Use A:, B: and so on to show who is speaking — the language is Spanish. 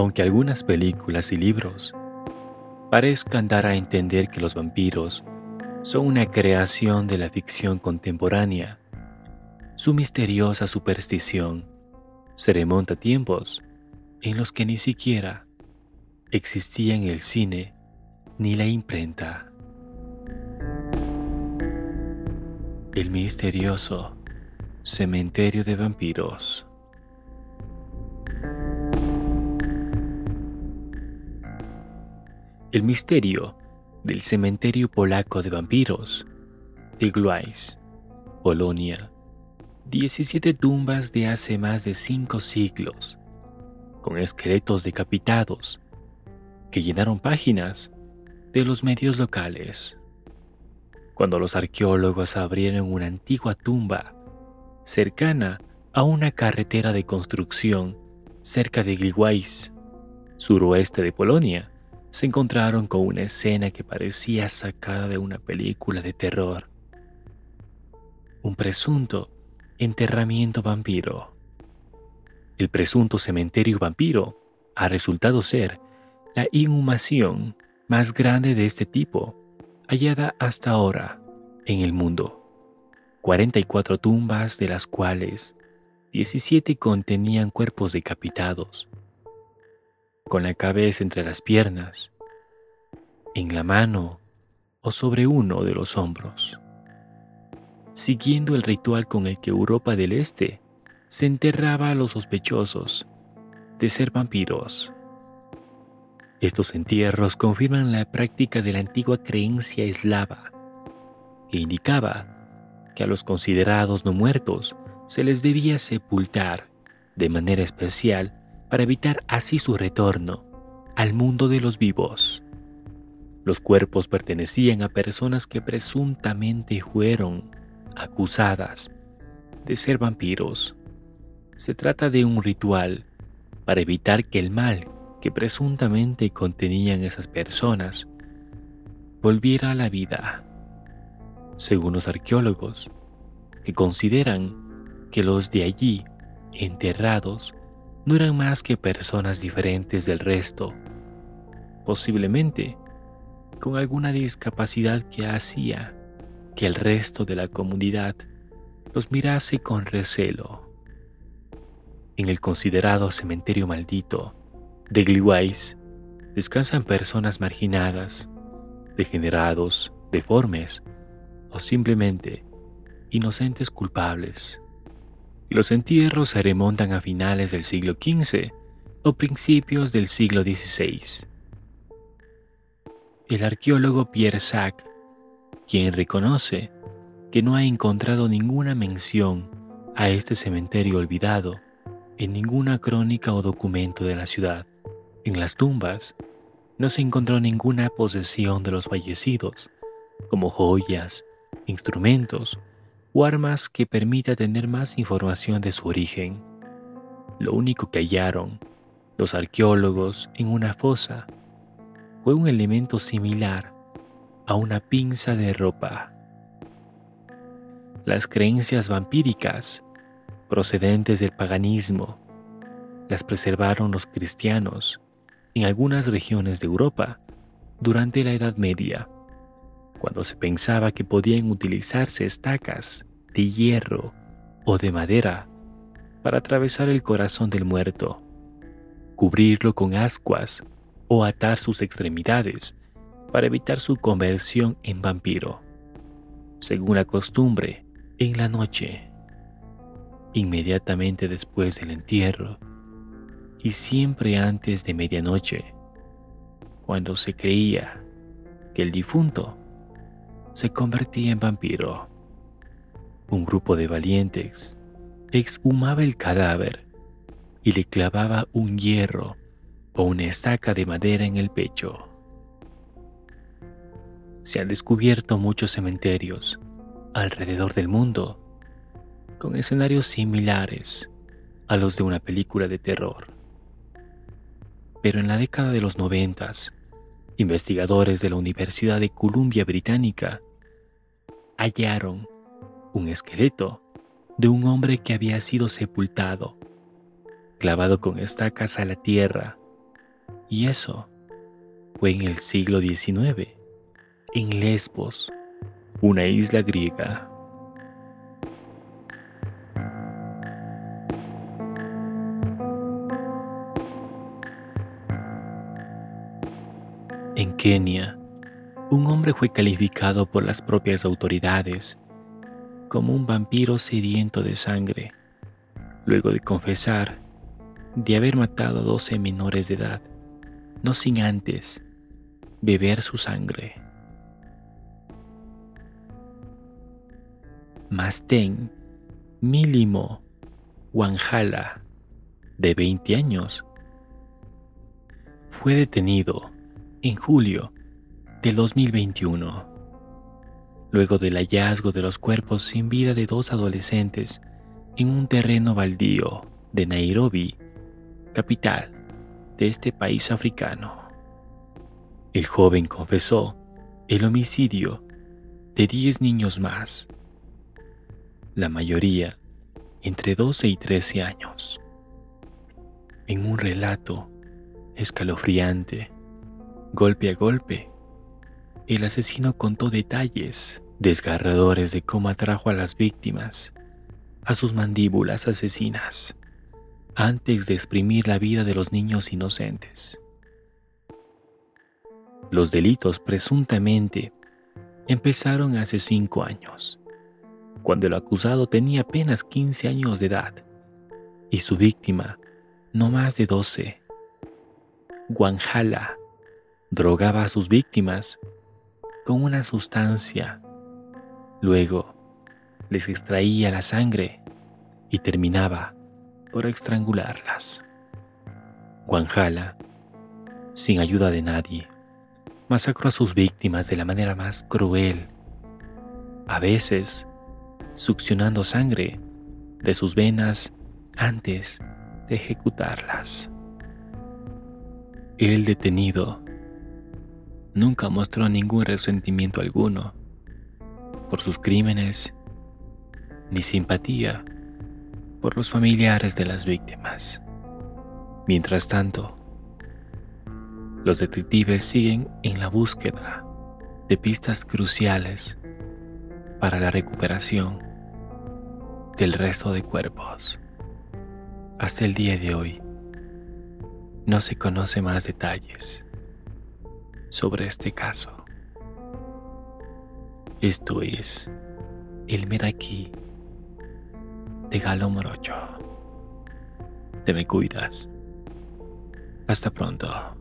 A: Aunque algunas películas y libros parezcan dar a entender que los vampiros son una creación de la ficción contemporánea, su misteriosa superstición se remonta a tiempos en los que ni siquiera existían el cine ni la imprenta. El misterioso cementerio de vampiros. El misterio del cementerio polaco de vampiros de Gluais, Polonia. 17 tumbas de hace más de cinco siglos, con esqueletos decapitados que llenaron páginas de los medios locales. Cuando los arqueólogos abrieron una antigua tumba cercana a una carretera de construcción cerca de Gliwice, suroeste de Polonia, se encontraron con una escena que parecía sacada de una película de terror. Un presunto enterramiento vampiro. El presunto cementerio vampiro ha resultado ser la inhumación más grande de este tipo hallada hasta ahora en el mundo. 44 tumbas de las cuales 17 contenían cuerpos decapitados con la cabeza entre las piernas, en la mano o sobre uno de los hombros, siguiendo el ritual con el que Europa del Este se enterraba a los sospechosos de ser vampiros. Estos entierros confirman la práctica de la antigua creencia eslava, que indicaba que a los considerados no muertos se les debía sepultar de manera especial para evitar así su retorno al mundo de los vivos. Los cuerpos pertenecían a personas que presuntamente fueron acusadas de ser vampiros. Se trata de un ritual para evitar que el mal que presuntamente contenían esas personas volviera a la vida. Según los arqueólogos, que consideran que los de allí enterrados no eran más que personas diferentes del resto, posiblemente con alguna discapacidad que hacía que el resto de la comunidad los mirase con recelo. En el considerado cementerio maldito de Gliwice descansan personas marginadas, degenerados, deformes o simplemente inocentes culpables. Los entierros se remontan a finales del siglo XV o principios del siglo XVI. El arqueólogo Pierre Sac, quien reconoce que no ha encontrado ninguna mención a este cementerio olvidado en ninguna crónica o documento de la ciudad. En las tumbas no se encontró ninguna posesión de los fallecidos, como joyas, instrumentos o armas que permita tener más información de su origen. Lo único que hallaron los arqueólogos en una fosa fue un elemento similar a una pinza de ropa. Las creencias vampíricas procedentes del paganismo las preservaron los cristianos en algunas regiones de Europa durante la Edad Media cuando se pensaba que podían utilizarse estacas de hierro o de madera para atravesar el corazón del muerto, cubrirlo con ascuas o atar sus extremidades para evitar su conversión en vampiro. Según la costumbre, en la noche, inmediatamente después del entierro y siempre antes de medianoche, cuando se creía que el difunto se convertía en vampiro. Un grupo de valientes exhumaba el cadáver y le clavaba un hierro o una estaca de madera en el pecho. Se han descubierto muchos cementerios alrededor del mundo con escenarios similares a los de una película de terror. Pero en la década de los noventas, investigadores de la Universidad de Columbia Británica hallaron un esqueleto de un hombre que había sido sepultado, clavado con estacas a la tierra Y eso fue en el siglo XIX, en Lesbos, una isla griega. En Kenia, un hombre fue calificado por las propias autoridades como un vampiro sediento de sangre, luego de confesar de haber matado a 12 menores de edad, no sin antes beber su sangre. Masten Milimo Wanjala, de 20 años, fue detenido en julio del 2021, luego del hallazgo de los cuerpos sin vida de dos adolescentes en un terreno baldío de Nairobi, capital de este país africano. El joven confesó el homicidio de 10 niños más, la mayoría entre 12 y 13 años. En un relato escalofriante, golpe a golpe, el asesino contó detalles desgarradores de cómo atrajo a las víctimas a sus mandíbulas asesinas antes de exprimir la vida de los niños inocentes. Los delitos presuntamente empezaron hace cinco años, cuando el acusado tenía apenas 15 años de edad y su víctima no más de 12. Guanjala drogaba a sus víctimas con una sustancia, luego les extraía la sangre y terminaba por estrangularlas. Guanjala, sin ayuda de nadie, masacró a sus víctimas de la manera más cruel, a veces succionando sangre de sus venas antes de ejecutarlas. El detenido nunca mostró ningún resentimiento alguno por sus crímenes ni simpatía por los familiares de las víctimas. Mientras tanto, los detectives siguen en la búsqueda de pistas cruciales para la recuperación del resto de cuerpos. Hasta el día de hoy, no se conoce más detalles sobre este caso. Esto es el Meraki de Galo Morocho. Te me cuidas. Hasta pronto.